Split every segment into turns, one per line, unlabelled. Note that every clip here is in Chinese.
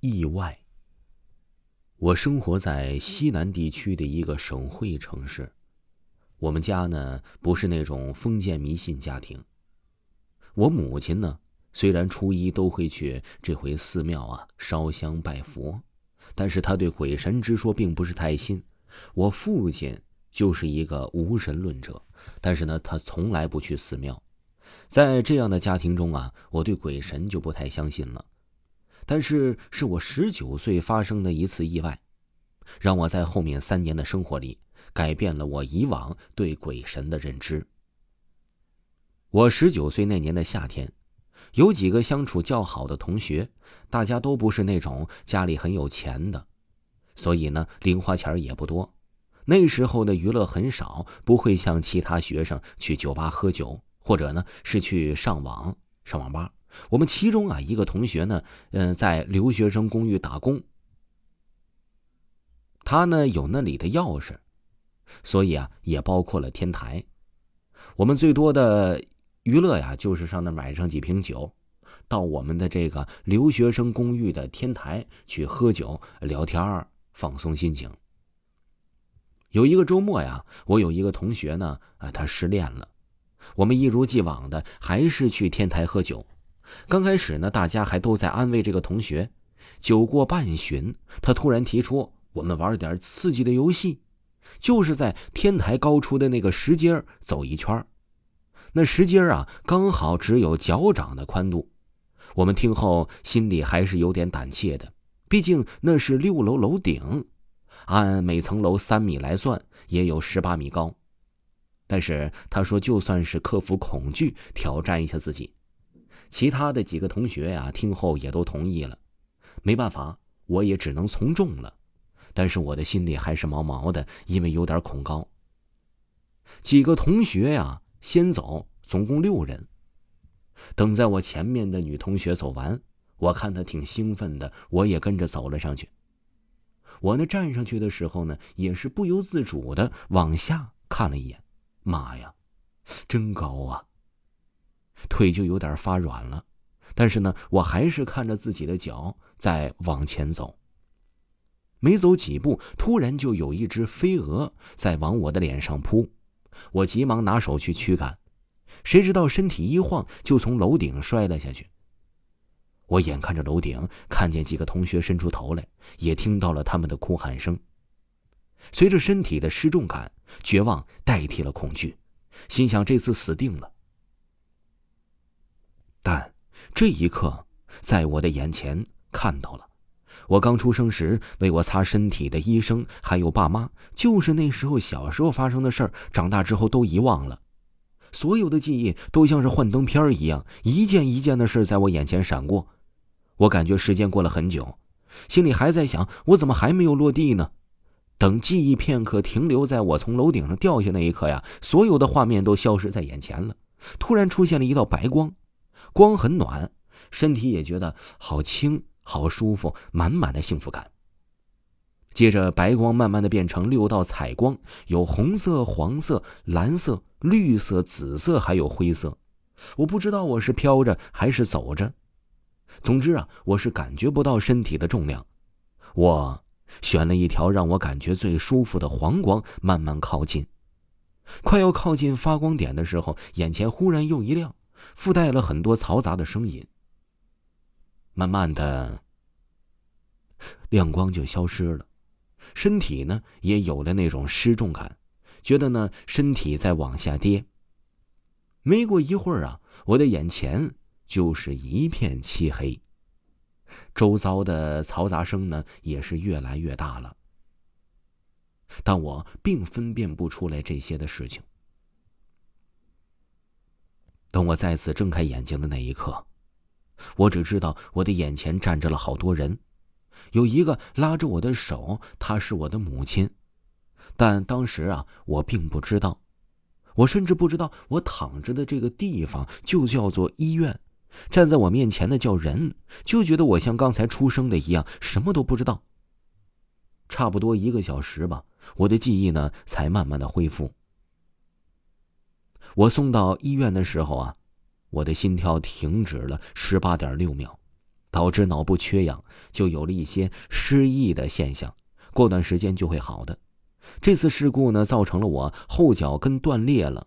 意外。我生活在西南地区的一个省会城市，我们家呢不是那种封建迷信家庭。我母亲呢，虽然初一都会去这回寺庙啊烧香拜佛，但是她对鬼神之说并不是太信。我父亲就是一个无神论者，但是呢，他从来不去寺庙。在这样的家庭中啊，我对鬼神就不太相信了。但是，是我十九岁发生的一次意外，让我在后面三年的生活里改变了我以往对鬼神的认知。我十九岁那年的夏天，有几个相处较好的同学，大家都不是那种家里很有钱的，所以呢，零花钱也不多。那时候的娱乐很少，不会像其他学生去酒吧喝酒，或者呢是去上网上网吧。我们其中啊一个同学呢，嗯，在留学生公寓打工，他呢有那里的钥匙，所以啊也包括了天台。我们最多的。娱乐呀，就是上那买上几瓶酒，到我们的这个留学生公寓的天台去喝酒、聊天儿放松心情。有一个周末呀，我有一个同学呢，啊，他失恋了，我们一如既往的还是去天台喝酒。刚开始呢，大家还都在安慰这个同学。酒过半巡，他突然提出，我们玩点刺激的游戏，就是在天台高出的那个石阶走一圈那石阶啊，刚好只有脚掌的宽度。我们听后心里还是有点胆怯的，毕竟那是六楼楼顶，按每层楼三米来算，也有十八米高。但是他说，就算是克服恐惧，挑战一下自己。其他的几个同学呀，听后也都同意了。没办法，我也只能从众了。但是我的心里还是毛毛的，因为有点恐高。几个同学呀。先走，总共六人。等在我前面的女同学走完，我看她挺兴奋的，我也跟着走了上去。我那站上去的时候呢，也是不由自主的往下看了一眼。妈呀，真高啊！腿就有点发软了，但是呢，我还是看着自己的脚在往前走。没走几步，突然就有一只飞蛾在往我的脸上扑。我急忙拿手去驱赶，谁知道身体一晃，就从楼顶摔了下去。我眼看着楼顶，看见几个同学伸出头来，也听到了他们的哭喊声。随着身体的失重感，绝望代替了恐惧，心想这次死定了。但这一刻，在我的眼前看到了。我刚出生时为我擦身体的医生，还有爸妈，就是那时候小时候发生的事儿，长大之后都遗忘了。所有的记忆都像是幻灯片一样，一件一件的事在我眼前闪过。我感觉时间过了很久，心里还在想：我怎么还没有落地呢？等记忆片刻停留在我从楼顶上掉下那一刻呀，所有的画面都消失在眼前了。突然出现了一道白光，光很暖，身体也觉得好轻。好舒服，满满的幸福感。接着，白光慢慢的变成六道彩光，有红色、黄色、蓝色、绿色、紫色，还有灰色。我不知道我是飘着还是走着，总之啊，我是感觉不到身体的重量。我选了一条让我感觉最舒服的黄光，慢慢靠近。快要靠近发光点的时候，眼前忽然又一亮，附带了很多嘈杂的声音。慢慢的，亮光就消失了，身体呢也有了那种失重感，觉得呢身体在往下跌。没过一会儿啊，我的眼前就是一片漆黑，周遭的嘈杂声呢也是越来越大了，但我并分辨不出来这些的事情。等我再次睁开眼睛的那一刻。我只知道我的眼前站着了好多人，有一个拉着我的手，她是我的母亲，但当时啊，我并不知道，我甚至不知道我躺着的这个地方就叫做医院，站在我面前的叫人，就觉得我像刚才出生的一样，什么都不知道。差不多一个小时吧，我的记忆呢才慢慢的恢复。我送到医院的时候啊。我的心跳停止了十八点六秒，导致脑部缺氧，就有了一些失忆的现象。过段时间就会好的。这次事故呢，造成了我后脚跟断裂了，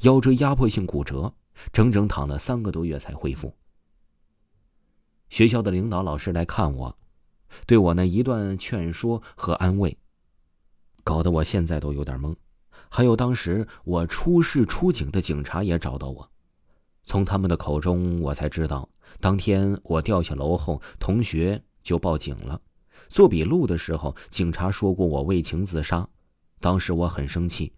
腰椎压迫性骨折，整整躺了三个多月才恢复。学校的领导老师来看我，对我呢一段劝说和安慰，搞得我现在都有点懵。还有当时我出事出警的警察也找到我，从他们的口中我才知道，当天我掉下楼后，同学就报警了。做笔录的时候，警察说过我为情自杀，当时我很生气，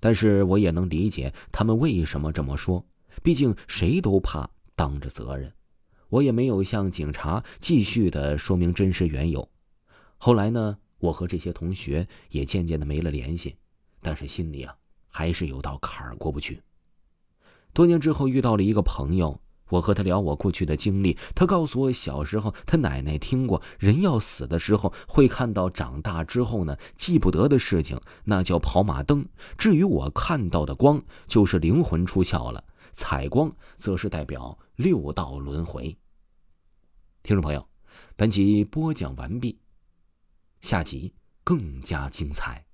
但是我也能理解他们为什么这么说，毕竟谁都怕当着责任。我也没有向警察继续的说明真实缘由。后来呢，我和这些同学也渐渐的没了联系，但是心里啊，还是有道坎儿过不去。多年之后遇到了一个朋友。我和他聊我过去的经历，他告诉我小时候他奶奶听过，人要死的时候会看到长大之后呢记不得的事情，那叫跑马灯。至于我看到的光，就是灵魂出窍了；彩光则是代表六道轮回。听众朋友，本集播讲完毕，下集更加精彩。